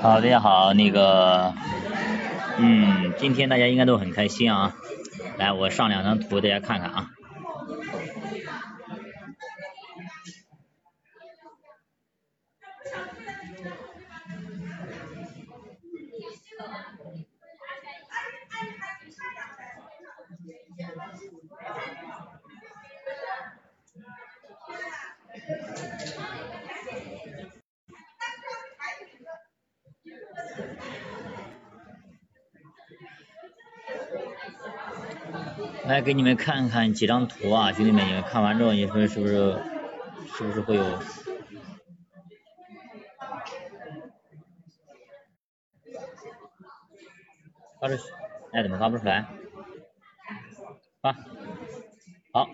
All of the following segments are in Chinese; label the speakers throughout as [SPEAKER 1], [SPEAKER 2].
[SPEAKER 1] 好，大家好，那个，嗯，今天大家应该都很开心啊。来，我上两张图，大家看看啊。来给你们看看几张图啊，兄弟们，你们看完之后，你说是不是是不是会有？发出去，哎，怎么发不出来？发，好，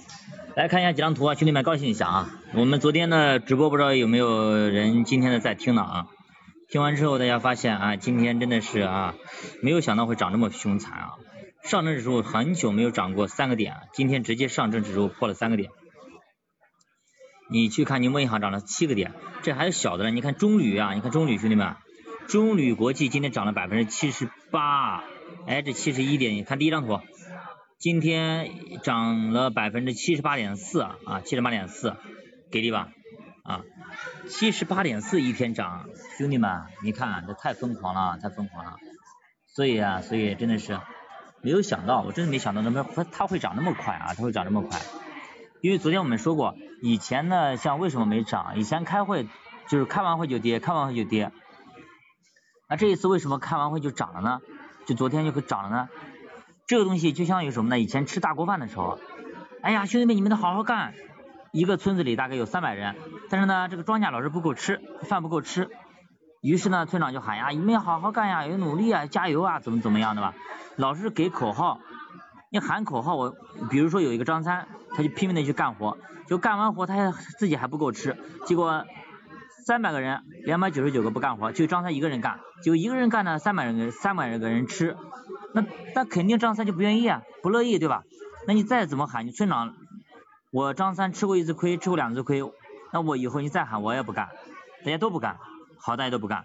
[SPEAKER 1] 来看一下几张图啊，兄弟们高兴一下啊！我们昨天的直播不知道有没有人今天的在听呢啊？听完之后大家发现啊，今天真的是啊，没有想到会长这么凶残啊！上证指数很久没有涨过三个点，今天直接上证指数破了三个点。你去看宁波银行涨了七个点，这还是小的呢。你看中铝啊，你看中铝兄弟们，中铝国际今天涨了百分之七十八，哎，这七十一点，你看第一张图，今天涨了百分之七十八点四啊，七十八点四，给力吧？啊，七十八点四一天涨，兄弟们，你看这太疯狂了，太疯狂了。所以啊，所以真的是。没有想到，我真的没想到那么它会涨那么快啊，它会涨那么快。因为昨天我们说过，以前呢，像为什么没涨？以前开会就是开完会就跌，开完会就跌。那这一次为什么开完会就涨了呢？就昨天就涨了呢？这个东西就相当于什么呢？以前吃大锅饭的时候，哎呀，兄弟们你们得好好干。一个村子里大概有三百人，但是呢，这个庄稼老是不够吃，饭不够吃。于是呢，村长就喊呀，你们要好好干呀，要努力啊，加油啊，怎么怎么样的吧？老是给口号，你喊口号，我比如说有一个张三，他就拼命的去干活，就干完活他还自己还不够吃，结果三百个人，两百九十九个不干活，就张三一个人干，就一个人干呢，三百人三百个人吃，那那肯定张三就不愿意啊，不乐意对吧？那你再怎么喊，你村长，我张三吃过一次亏，吃过两次亏，那我以后你再喊我也不干，大家都不干，好大家都不干，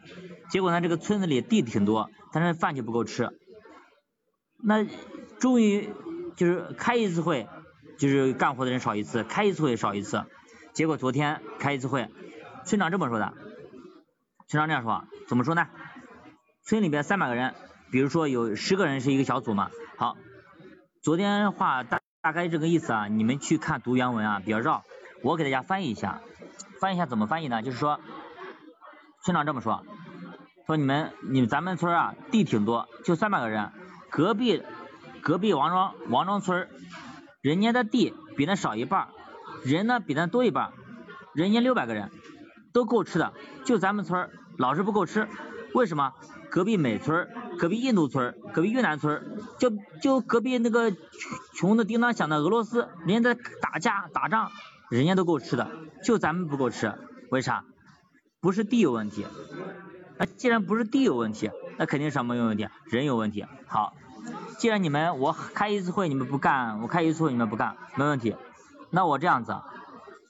[SPEAKER 1] 结果呢这个村子里地挺多，但是饭就不够吃。那终于就是开一次会，就是干活的人少一次，开一次会少一次。结果昨天开一次会，村长这么说的，村长这样说，怎么说呢？村里边三百个人，比如说有十个人是一个小组嘛。好，昨天话大大概这个意思啊，你们去看读原文啊，比较绕，我给大家翻译一下，翻译一下怎么翻译呢？就是说，村长这么说，说你们你们咱们村啊地挺多，就三百个人。隔壁隔壁王庄王庄村人家的地比那少一半，人呢比那多一半，人家六百个人都够吃的，就咱们村老是不够吃，为什么？隔壁美村、隔壁印度村、隔壁越南村，就就隔壁那个穷的叮当响的俄罗斯，人家在打架打仗，人家都够吃的，就咱们不够吃，为啥？不是地有问题，那既然不是地有问题。那肯定什么有问题？人有问题。好，既然你们我开一次会你们不干，我开一次会你们不干，没问题。那我这样子，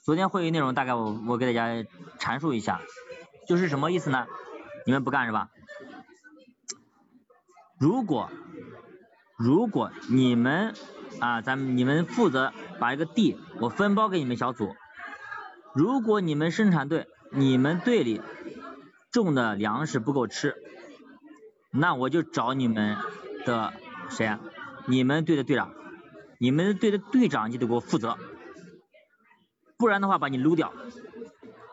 [SPEAKER 1] 昨天会议内容大概我我给大家阐述一下，就是什么意思呢？你们不干是吧？如果如果你们啊，咱们你们负责把这个地我分包给你们小组，如果你们生产队你们队里种的粮食不够吃。那我就找你们的谁啊？你们队的队长，你们队的队长就得给我负责，不然的话把你撸掉。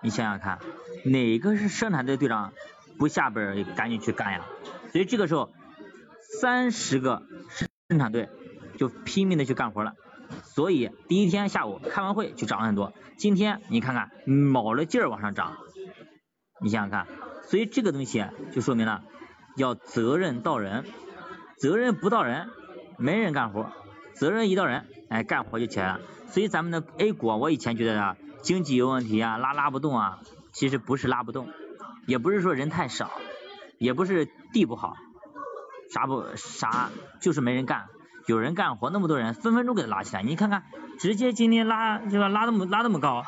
[SPEAKER 1] 你想想看，哪个是生产队队长不下边赶紧去干呀？所以这个时候，三十个生产队就拼命的去干活了。所以第一天下午开完会就涨了很多，今天你看看卯了劲儿往上涨，你想想看，所以这个东西就说明了。要责任到人，责任不到人，没人干活；责任一到人，哎，干活就起来了。所以咱们的 A 股，我以前觉得啊，经济有问题啊，拉拉不动啊，其实不是拉不动，也不是说人太少，也不是地不好，啥不啥，就是没人干。有人干活，那么多人，分分钟给他拉起来。你看看，直接今天拉，这个拉那么拉那么高，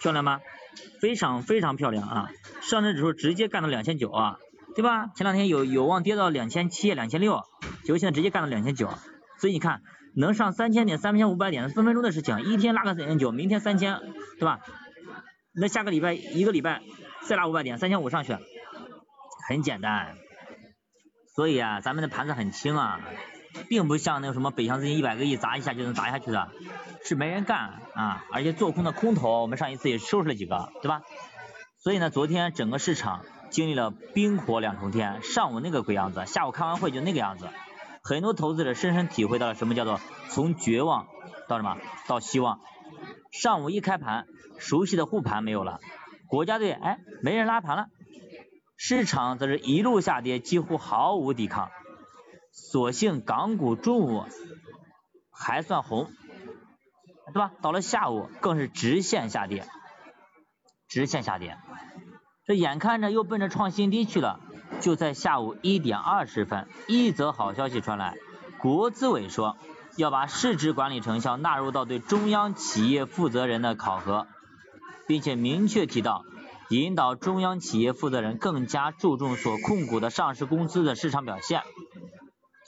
[SPEAKER 1] 漂亮吗？非常非常漂亮啊！上证指数直接干到两千九啊，对吧？前两天有有望跌到两千七、两千六，结果现在直接干到两千九。所以你看，能上三千点、三千五百点，分分钟的事情，一天拉个三千九，明天三千，对吧？那下个礼拜一个礼拜再拉五百点，三千五上去，很简单。所以啊，咱们的盘子很轻啊，并不像那个什么北向资金一百个亿砸一下就能砸下去的，是没人干啊，而且做空的空头，我们上一次也收拾了几个，对吧？所以呢，昨天整个市场经历了冰火两重天，上午那个鬼样子，下午开完会就那个样子，很多投资者深深体会到了什么叫做从绝望到什么到希望。上午一开盘，熟悉的护盘没有了，国家队哎没人拉盘了。市场则是一路下跌，几乎毫无抵抗。所幸港股中午还算红，对吧？到了下午更是直线下跌，直线下跌。这眼看着又奔着创新低去了。就在下午一点二十分，一则好消息传来，国资委说要把市值管理成效纳入到对中央企业负责人的考核，并且明确提到。引导中央企业负责人更加注重所控股的上市公司的市场表现，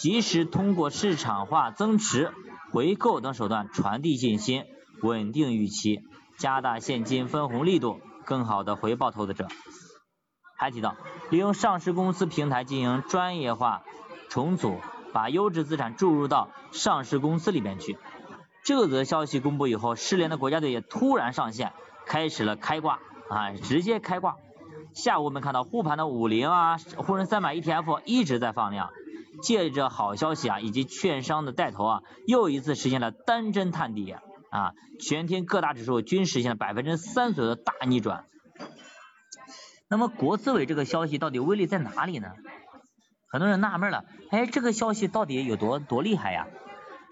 [SPEAKER 1] 及时通过市场化增持、回购等手段传递信心、稳定预期，加大现金分红力度，更好的回报投资者。还提到，利用上市公司平台进行专业化重组，把优质资产注入到上市公司里面去。这则消息公布以后，失联的国家队也突然上线，开始了开挂。啊，直接开挂。下午我们看到护盘的五零啊，沪深三百 ETF 一直在放量，借着好消息啊，以及券商的带头啊，又一次实现了单针探底啊，全天各大指数均实现了百分之三左右的大逆转。那么国资委这个消息到底威力在哪里呢？很多人纳闷了，哎，这个消息到底有多多厉害呀？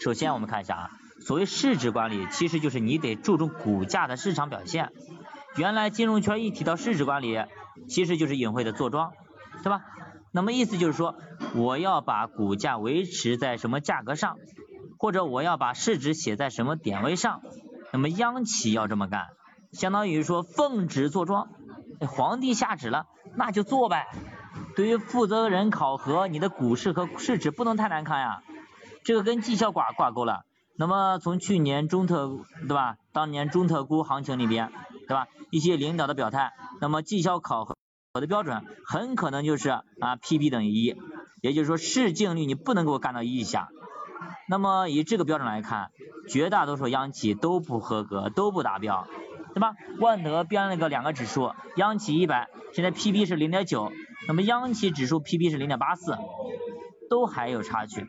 [SPEAKER 1] 首先我们看一下啊，所谓市值管理，其实就是你得注重股价的市场表现。原来金融圈一提到市值管理，其实就是隐晦的坐庄，对吧？那么意思就是说，我要把股价维持在什么价格上，或者我要把市值写在什么点位上。那么央企要这么干，相当于说奉旨坐庄，皇帝下旨了，那就做呗。对于负责人考核，你的股市和市值不能太难看呀，这个跟绩效挂挂钩了。那么从去年中特，对吧？当年中特估行情里边。对吧？一些领导的表态，那么绩效考核我的标准很可能就是啊，P/B 等于一，也就是说市净率你不能给我干到一以下。那么以这个标准来看，绝大多数央企都不合格，都不达标，对吧？万德编了个两个指数，央企一百，现在 P/B 是零点九，那么央企指数 P/B 是零点八四，都还有差距。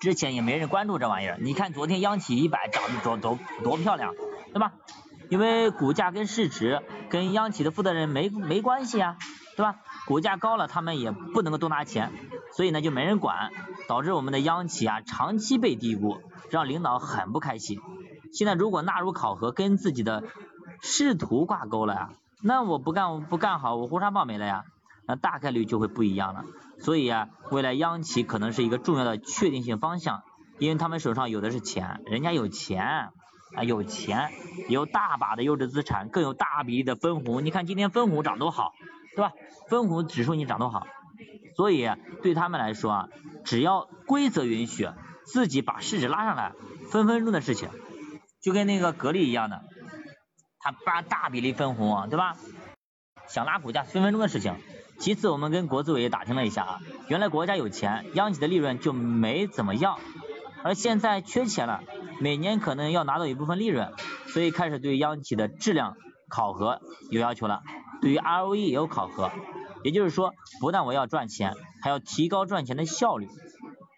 [SPEAKER 1] 之前也没人关注这玩意儿，你看昨天央企一百涨得多多多漂亮，对吧？因为股价跟市值跟央企的负责人没没关系啊，对吧？股价高了，他们也不能够多拿钱，所以呢就没人管，导致我们的央企啊长期被低估，让领导很不开心。现在如果纳入考核，跟自己的仕途挂钩了呀，那我不干我不干好，我胡杀报没了呀，那大概率就会不一样了。所以啊，未来央企可能是一个重要的确定性方向，因为他们手上有的是钱，人家有钱。啊，有钱，有大把的优质资产，更有大比例的分红。你看今天分红涨多好，对吧？分红指数你涨多好，所以对他们来说啊，只要规则允许，自己把市值拉上来，分分钟的事情，就跟那个格力一样的，他发大比例分红，对吧？想拉股价，分分钟的事情。其次，我们跟国资委也打听了一下啊，原来国家有钱，央企的利润就没怎么样，而现在缺钱了。每年可能要拿到一部分利润，所以开始对央企的质量考核有要求了，对于 ROE 也有考核，也就是说，不但我要赚钱，还要提高赚钱的效率。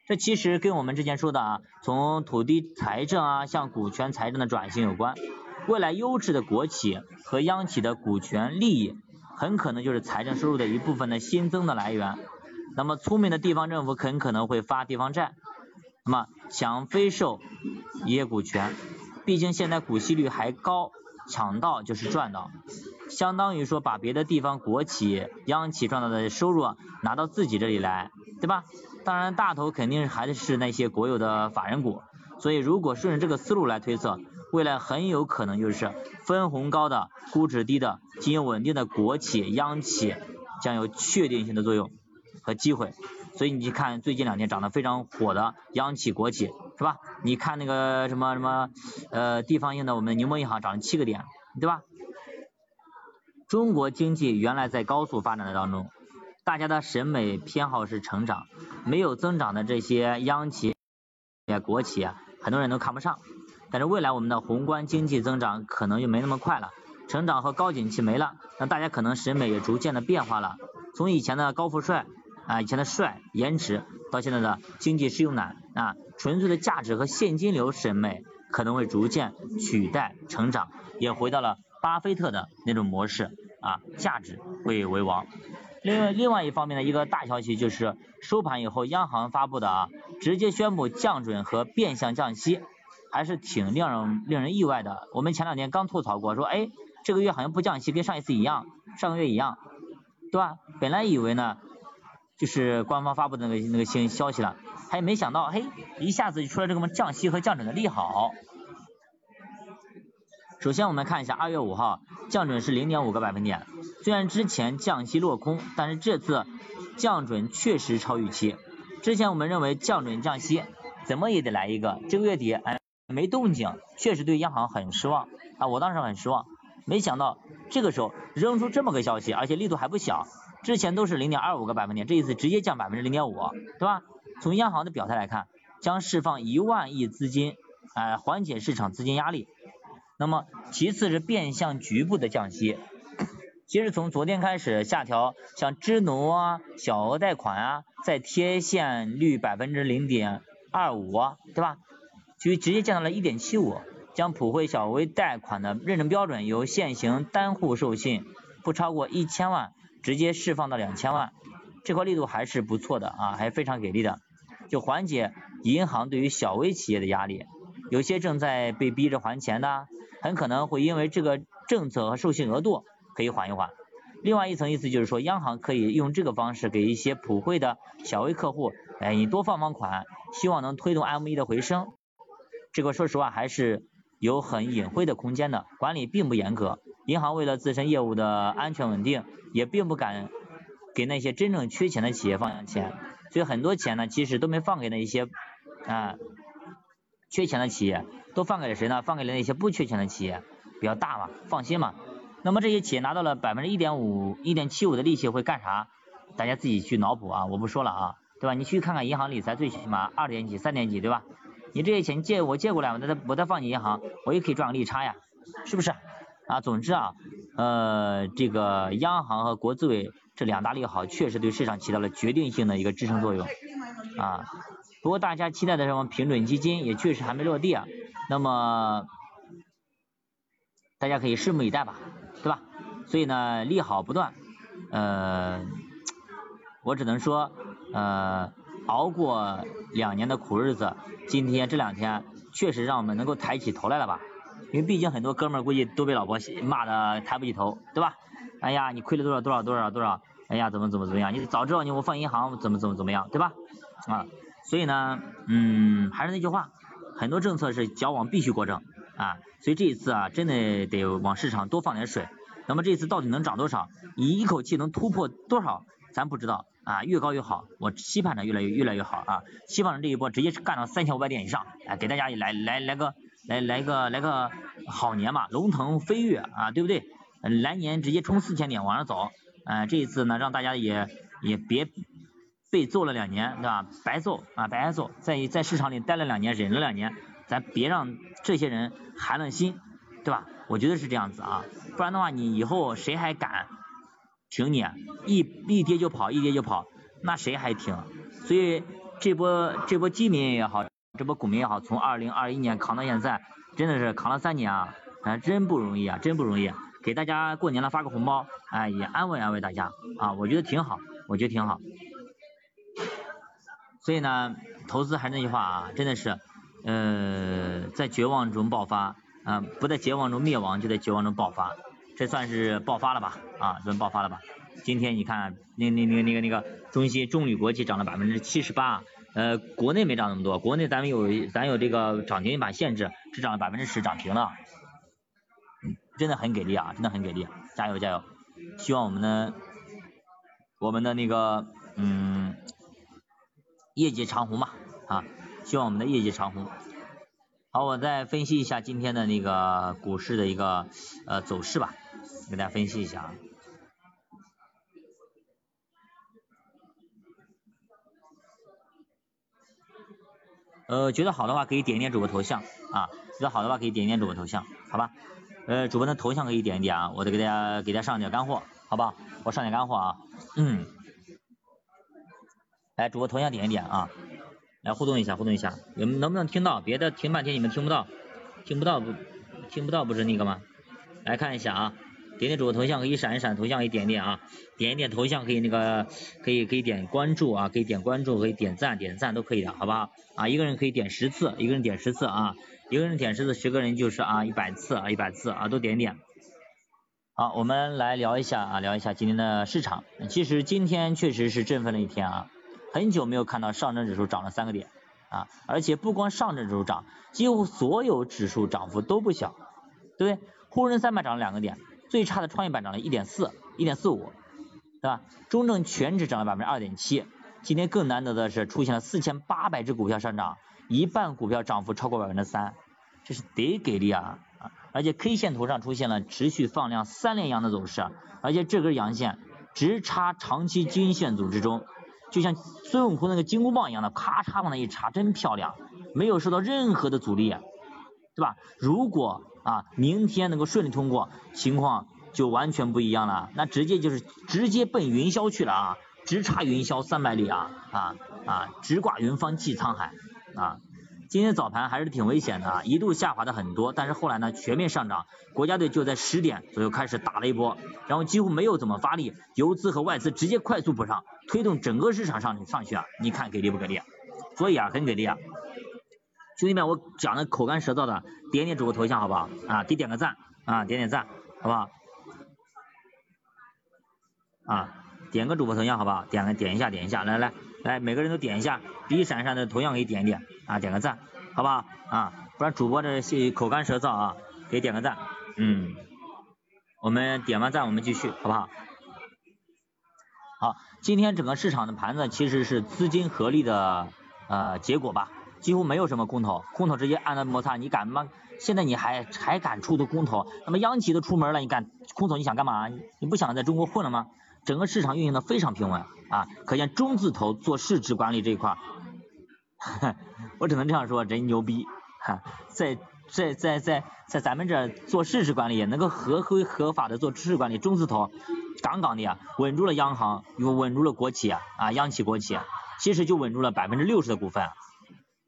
[SPEAKER 1] 这其实跟我们之前说的啊，从土地财政啊向股权财政的转型有关。未来优质的国企和央企的股权利益，很可能就是财政收入的一部分的新增的来源。那么聪明的地方政府很可能会发地方债。那么抢非售也股权，毕竟现在股息率还高，抢到就是赚到，相当于说把别的地方国企、央企赚到的收入拿到自己这里来，对吧？当然大头肯定还是那些国有的法人股，所以如果顺着这个思路来推测，未来很有可能就是分红高的、估值低的、经营稳定的国企、央企将有确定性的作用和机会。所以你去看最近两天涨得非常火的央企国企是吧？你看那个什么什么呃地方性的我们宁波银行涨了七个点，对吧？中国经济原来在高速发展的当中，大家的审美偏好是成长，没有增长的这些央企、国企啊，很多人都看不上。但是未来我们的宏观经济增长可能就没那么快了，成长和高景气没了，那大家可能审美也逐渐的变化了，从以前的高富帅。啊，以前的帅颜值，到现在的经济适用男啊，纯粹的价值和现金流审美可能会逐渐取代成长，也回到了巴菲特的那种模式啊，价值会为王。另外，另外一方面的一个大消息就是收盘以后央行发布的啊，直接宣布降准和变相降息，还是挺令人令人意外的。我们前两天刚吐槽过，说哎，这个月好像不降息，跟上一次一样，上个月一样，对吧？本来以为呢。就是官方发布的那个那个新消息了，还没想到，嘿，一下子就出来这个么降息和降准的利好。首先我们看一下二月五号降准是零点五个百分点，虽然之前降息落空，但是这次降准确实超预期。之前我们认为降准降息怎么也得来一个，这个月底哎没动静，确实对央行很失望啊，我当时很失望，没想到这个时候扔出这么个消息，而且力度还不小。之前都是零点二五个百分点，这一次直接降百分之零点五，对吧？从央行的表态来看，将释放一万亿资金，哎，缓解市场资金压力。那么其次是变相局部的降息，其实从昨天开始下调，像支农啊、小额贷款啊，再贴现率百分之零点二五，对吧？就直接降到了一点七五，将普惠小微贷款的认证标准由现行单户授信不超过一千万。直接释放到两千万，这块力度还是不错的啊，还非常给力的，就缓解银行对于小微企业的压力，有些正在被逼着还钱的，很可能会因为这个政策和授信额度可以缓一缓。另外一层意思就是说，央行可以用这个方式给一些普惠的小微客户，哎，你多放放款，希望能推动 M 一的回升。这个说实话还是有很隐晦的空间的，管理并不严格。银行为了自身业务的安全稳定，也并不敢给那些真正缺钱的企业放钱，所以很多钱呢，其实都没放给那一些啊缺钱的企业，都放给了谁呢？放给了那些不缺钱的企业，比较大嘛，放心嘛。那么这些企业拿到了百分之一点五、一点七五的利息会干啥？大家自己去脑补啊，我不说了啊，对吧？你去看看银行理财，最起码二点几、三点几，对吧？你这些钱借我借过来，我再我再放你银行，我也可以赚个利差呀，是不是？啊，总之啊，呃，这个央行和国资委这两大利好，确实对市场起到了决定性的一个支撑作用啊。不过大家期待的什么平准基金也确实还没落地啊，那么大家可以拭目以待吧，对吧？所以呢，利好不断，呃，我只能说，呃，熬过两年的苦日子，今天这两天确实让我们能够抬起头来了吧。因为毕竟很多哥们儿估计都被老婆骂的抬不起头，对吧？哎呀，你亏了多少多少多少多少？哎呀，怎么怎么怎么样？你早知道你我放银行怎么怎么怎么样，对吧？啊，所以呢，嗯，还是那句话，很多政策是矫枉必须过正啊。所以这一次啊，真的得往市场多放点水。那么这次到底能涨多少？你一口气能突破多少？咱不知道啊，越高越好。我期盼着越来越越来越好啊，希望这一波直接干到三千五百点以上，哎，给大家来来来个。来来个来个好年嘛，龙腾飞跃啊，对不对？来年直接冲四千点往上走，呃，这一次呢，让大家也也别被揍了两年，对吧？白揍啊，白挨揍，在在市场里待了两年，忍了两年，咱别让这些人寒了心，对吧？我觉得是这样子啊，不然的话，你以后谁还敢挺你？一一跌就跑，一跌就跑，那谁还挺？所以这波这波基民也好。这波股民也好，从二零二一年扛到现在，真的是扛了三年啊，啊，真不容易啊，真不容易。给大家过年了发个红包，哎，也安慰安慰大家啊，我觉得挺好，我觉得挺好。所以呢，投资还是那句话啊，真的是呃在绝望中爆发啊，不在绝望中灭亡，就在绝望中爆发，这算是爆发了吧啊，算爆发了吧。今天你看那那那个那个那个中芯中铝国际涨了百分之七十八，呃国内没涨那么多，国内咱们有咱有这个涨停板限制，只涨了百分之十，涨停了，真的很给力啊，真的很给力，加油加油，希望我们的我们的那个嗯业绩长虹嘛啊，希望我们的业绩长虹。好，我再分析一下今天的那个股市的一个呃走势吧，给大家分析一下啊。呃，觉得好的话可以点一点主播头像啊，觉得好的话可以点一点主播头像，好吧？呃，主播的头像可以点一点啊，我得给大家给大家上点干货，好吧？我上点干货啊，嗯，来，主播头像点一点啊，来互动一下，互动一下，你们能不能听到？别的听半天你们听不到，听不到不听不到不是那个吗？来看一下啊。点点主播头像可以闪一闪，头像可以点点啊，点一点头像可以那个可以可以点关注啊，可以点关注，可以点赞，点赞都可以的，好不好？啊，一个人可以点十次，一个人点十次啊，一个人点十次，十个人就是啊一百次啊一百次啊都点点。好，我们来聊一下啊，聊一下今天的市场。其实今天确实是振奋了一天啊，很久没有看到上证指数涨了三个点啊，而且不光上证指数涨，几乎所有指数涨幅都不小，对不对？沪深三百涨了两个点。最差的创业板涨了一点四，一点四五，对吧？中证全指涨了百分之二点七。今天更难得的是出现了四千八百只股票上涨，一半股票涨幅超过百分之三，这是得给力啊！而且 K 线图上出现了持续放量三连阳的走势，而且这根阳线直插长期均线组之中，就像孙悟空那个金箍棒一样的，咔嚓往那一插，真漂亮，没有受到任何的阻力，对吧？如果啊，明天能够顺利通过，情况就完全不一样了，那直接就是直接奔云霄去了啊，直插云霄三百里啊啊啊，直挂云帆济沧海啊！今天早盘还是挺危险的，一度下滑的很多，但是后来呢全面上涨，国家队就在十点左右开始打了一波，然后几乎没有怎么发力，游资和外资直接快速补上，推动整个市场上上去啊！你看给力不给力？所以啊，很给力啊！兄弟们，我讲的口干舌燥的，点点主播头像好不好？啊，得点个赞啊，点点赞，好不好？啊，点个主播头像好不好？点个点一下，点一下，来来来，每个人都点一下，一闪闪的头像可以点一点啊，点个赞，好不好？啊，不然主播这口干舌燥啊，给点个赞，嗯，我们点完赞，我们继续，好不好？好，今天整个市场的盘子其实是资金合力的呃结果吧。几乎没有什么空头，空头直接按了摩擦，你敢吗？现在你还还敢出的空头？那么央企都出门了，你敢空头？你想干嘛？你不想在中国混了吗？整个市场运行的非常平稳啊，可见中字头做市值管理这一块，我只能这样说，真牛逼哈，在在在在在咱们这做市值管理，能够合规合法的做市值管理，中字头杠杠的呀，稳住了央行，又稳住了国企啊，央企国企，其实就稳住了百分之六十的股份。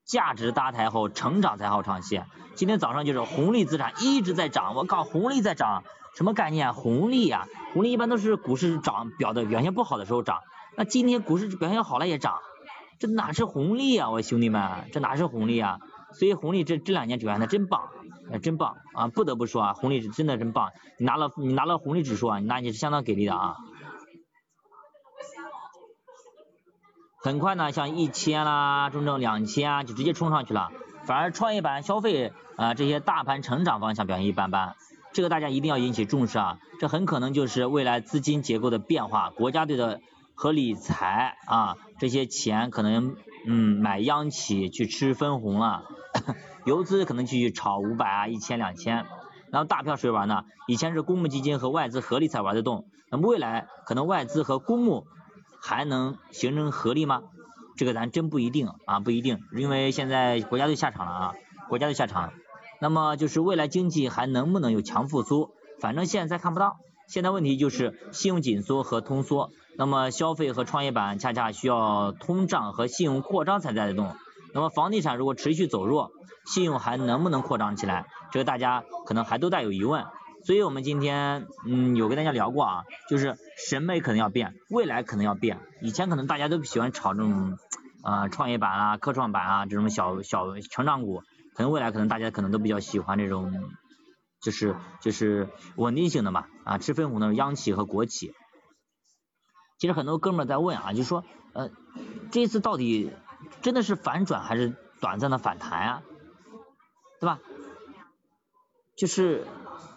[SPEAKER 1] 价值搭台后，成长才好长期。今天早上就是红利资产一直在涨，我靠，红利在涨，什么概念？红利啊，红利一般都是股市涨表的表现不好的时候涨，那今天股市表现好了也涨，这哪是红利啊？我兄弟们，这哪是红利啊？所以红利这这两年表现的真棒，真棒啊！不得不说啊，红利是真的真棒，你拿了你拿了红利指数啊，那你是相当给力的啊。很快呢，像一千啦，中证两千啊，就直接冲上去了。反而创业板、消费啊这些大盘成长方向表现一般般，这个大家一定要引起重视啊！这很可能就是未来资金结构的变化，国家队的和理财啊这些钱可能嗯买央企去吃分红了，游资可能去炒五百啊、一千、两千，然后大票谁玩呢？以前是公募基金和外资合力才玩得动，那么未来可能外资和公募。还能形成合力吗？这个咱真不一定啊，不一定，因为现在国家队下场了啊，国家队下场，那么就是未来经济还能不能有强复苏？反正现在看不到，现在问题就是信用紧缩和通缩，那么消费和创业板恰恰需要通胀和信用扩张才带动，那么房地产如果持续走弱，信用还能不能扩张起来？这个大家可能还都带有疑问。所以我们今天嗯有跟大家聊过啊，就是审美可能要变，未来可能要变。以前可能大家都喜欢炒这种啊创业板啊、科创板啊这种小小成长股，可能未来可能大家可能都比较喜欢这种，就是就是稳定性的嘛啊吃分红的央企和国企。其实很多哥们在问啊，就说呃这次到底真的是反转还是短暂的反弹啊？对吧？就是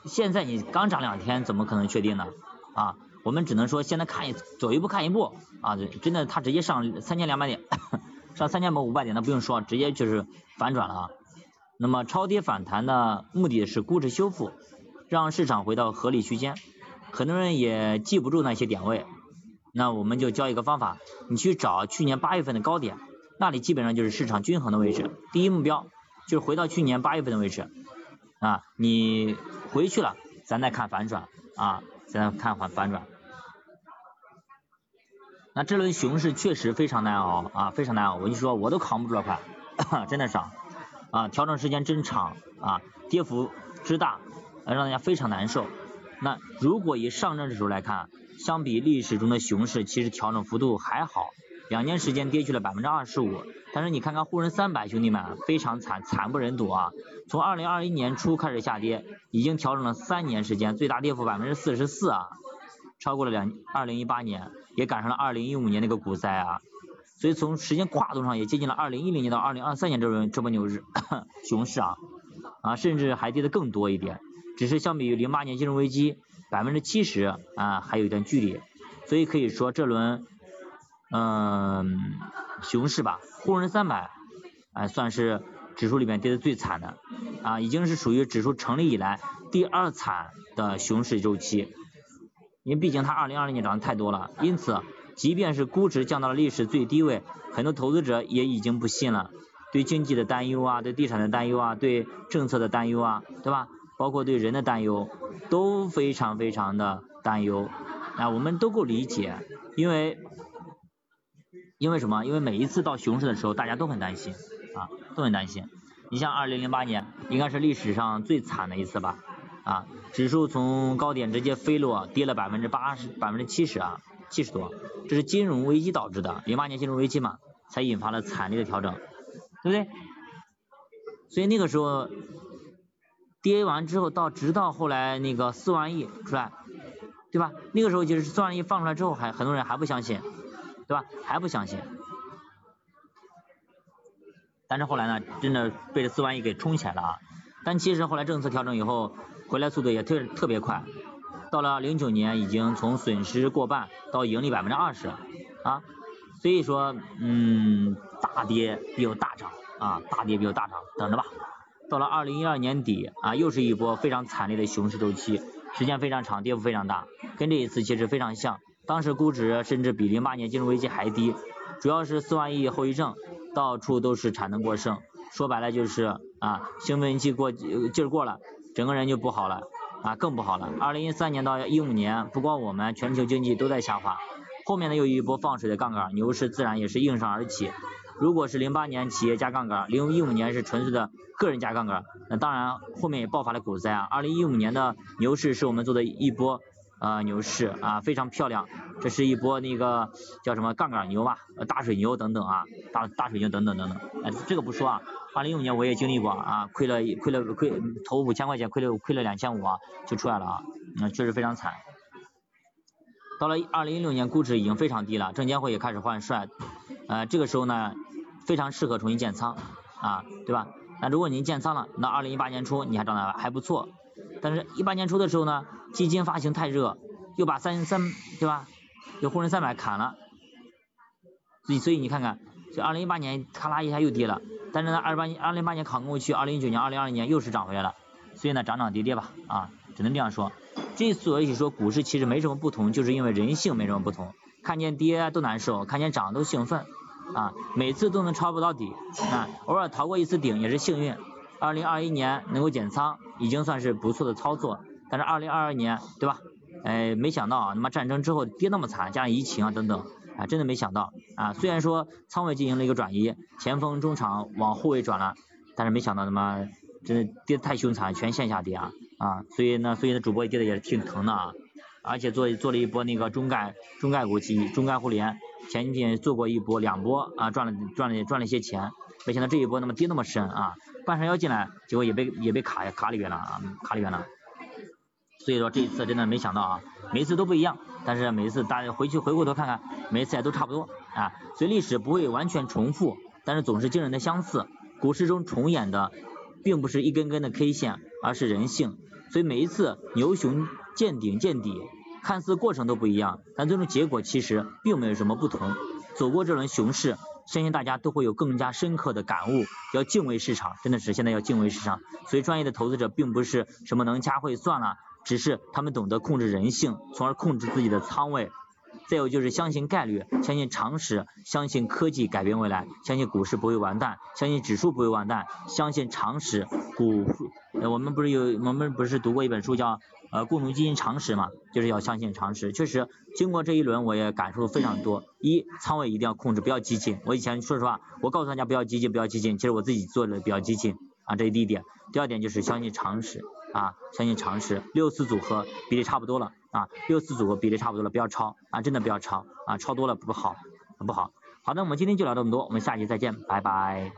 [SPEAKER 1] 现在你刚涨两天，怎么可能确定呢？啊，我们只能说现在看一走一步看一步啊，真的它直接上三千两百点，上三千五百点那不用说，直接就是反转了啊。那么超跌反弹的目的是估值修复，让市场回到合理区间。很多人也记不住那些点位，那我们就教一个方法，你去找去年八月份的高点，那里基本上就是市场均衡的位置。第一目标就是回到去年八月份的位置啊，你回去了，咱再看反转啊。现在看反反转，那这轮熊市确实非常难熬啊，非常难熬。我就说，我都扛不住了，快，真的是啊，调整时间真长啊，跌幅之大，让大家非常难受。那如果以上证指数来看，相比历史中的熊市，其实调整幅度还好，两年时间跌去了百分之二十五。但是你看看沪深三百，兄弟们非常惨，惨不忍睹啊！从二零二一年初开始下跌，已经调整了三年时间，最大跌幅百分之四十四啊，超过了两二零一八年，也赶上了二零一五年那个股灾啊，所以从时间跨度上也接近了二零一零年到二零二三年这轮这波牛市熊市啊啊，甚至还跌的更多一点，只是相比于零八年金融危机百分之七十啊还有一段距离，所以可以说这轮。嗯，熊市吧，沪深三百，哎，算是指数里面跌的最惨的，啊，已经是属于指数成立以来第二惨的熊市周期。因为毕竟它二零二零年涨的太多了，因此，即便是估值降到了历史最低位，很多投资者也已经不信了，对经济的担忧啊，对地产的担忧啊，对政策的担忧啊，对吧？包括对人的担忧，都非常非常的担忧。啊，我们都够理解，因为。因为什么？因为每一次到熊市的时候，大家都很担心啊，都很担心。你像二零零八年，应该是历史上最惨的一次吧？啊，指数从高点直接飞落，跌了百分之八十、百分之七十啊，七十多。这是金融危机导致的，零八年金融危机嘛，才引发了惨烈的调整，对不对？所以那个时候跌完之后，到直到后来那个四万亿出来，对吧？那个时候就是四万亿放出来之后，还很多人还不相信。对吧？还不相信，但是后来呢，真的被这四万亿给冲起来了啊！但其实后来政策调整以后，回来速度也特特别快，到了零九年已经从损失过半到盈利百分之二十啊！所以说，嗯，大跌必有大涨啊，大跌必有大涨，等着吧！到了二零一二年底啊，又是一波非常惨烈的熊市周期，时间非常长，跌幅非常大，跟这一次其实非常像。当时估值甚至比零八年金融危机还低，主要是四万亿后遗症，到处都是产能过剩，说白了就是啊兴奋剂过劲儿过了，整个人就不好了啊更不好了。二零一三年到一五年，不光我们全球经济都在下滑，后面呢又一波放水的杠杆，牛市自然也是应声而起。如果是零八年企业加杠杆，零一五年是纯粹的个人加杠杆，那当然后面也爆发了股灾啊。二零一五年的牛市是我们做的一波。啊，牛市啊，非常漂亮，这是一波那个叫什么杠杆牛吧，大水牛等等啊，大大水牛等等等等，哎，这个不说啊，二零一五年我也经历过啊，亏了亏了亏投五千块钱亏了亏了两千五啊，就出来了啊，那确实非常惨。到了二零一六年估值已经非常低了，证监会也开始换帅，呃，这个时候呢，非常适合重新建仓啊，对吧？那如果您建仓了，那二零一八年初你还涨得还不错。但是，一八年初的时候呢，基金发行太热，又把三三对吧，又沪深三百砍了，所以所以你看看，这二零一八年咔啦一下又跌了，但是呢，二八年二零一八年扛过去，二零一九年、二零二零年又是涨回来了，所以呢，涨涨跌跌吧，啊，只能这样说。这所以说股市其实没什么不同，就是因为人性没什么不同，看见跌都难受，看见涨都兴奋，啊，每次都能抄不到底，啊，偶尔逃过一次顶也是幸运。二零二一年能够减仓已经算是不错的操作，但是二零二二年对吧？哎，没想到啊，他妈战争之后跌那么惨，加上疫情啊等等啊，真的没想到啊。虽然说仓位进行了一个转移，前锋中场往后卫转了，但是没想到他妈真的跌太凶残，全线下跌啊啊！所以呢，所以呢，主播跌的也是挺疼的啊。而且做做了一波那个中概中概股期中概互联，前几天做过一波两波啊赚了赚了赚了一些钱，没想到这一波那么跌那么深啊，半山腰进来，结果也被也被卡卡里边了啊卡里边了。所以说这一次真的没想到啊，每一次都不一样，但是每一次大家回去回过头看看，每一次也都差不多啊，所以历史不会完全重复，但是总是惊人的相似。股市中重演的并不是一根根的 K 线，而是人性。所以每一次牛熊见顶见底，看似过程都不一样，但最终结果其实并没有什么不同。走过这轮熊市，相信大家都会有更加深刻的感悟，要敬畏市场，真的是现在要敬畏市场。所以专业的投资者并不是什么能掐会算了。只是他们懂得控制人性，从而控制自己的仓位。再有就是相信概率，相信常识，相信科技改变未来，相信股市不会完蛋，相信指数不会完蛋，相信常识。股，我们不是有我们不是读过一本书叫呃共同基金常识嘛？就是要相信常识。确实，经过这一轮，我也感受非常多。一，仓位一定要控制，不要激进。我以前说实话，我告诉大家不要激进，不要激进，其实我自己做的比较激进。啊，这是第一点。第二点就是相信常识啊，相信常识。六四组合比例差不多了啊，六四组合比例差不多了，不要抄啊，真的不要抄啊，抄多了不好，不好。好的，我们今天就聊这么多，我们下期再见，拜拜。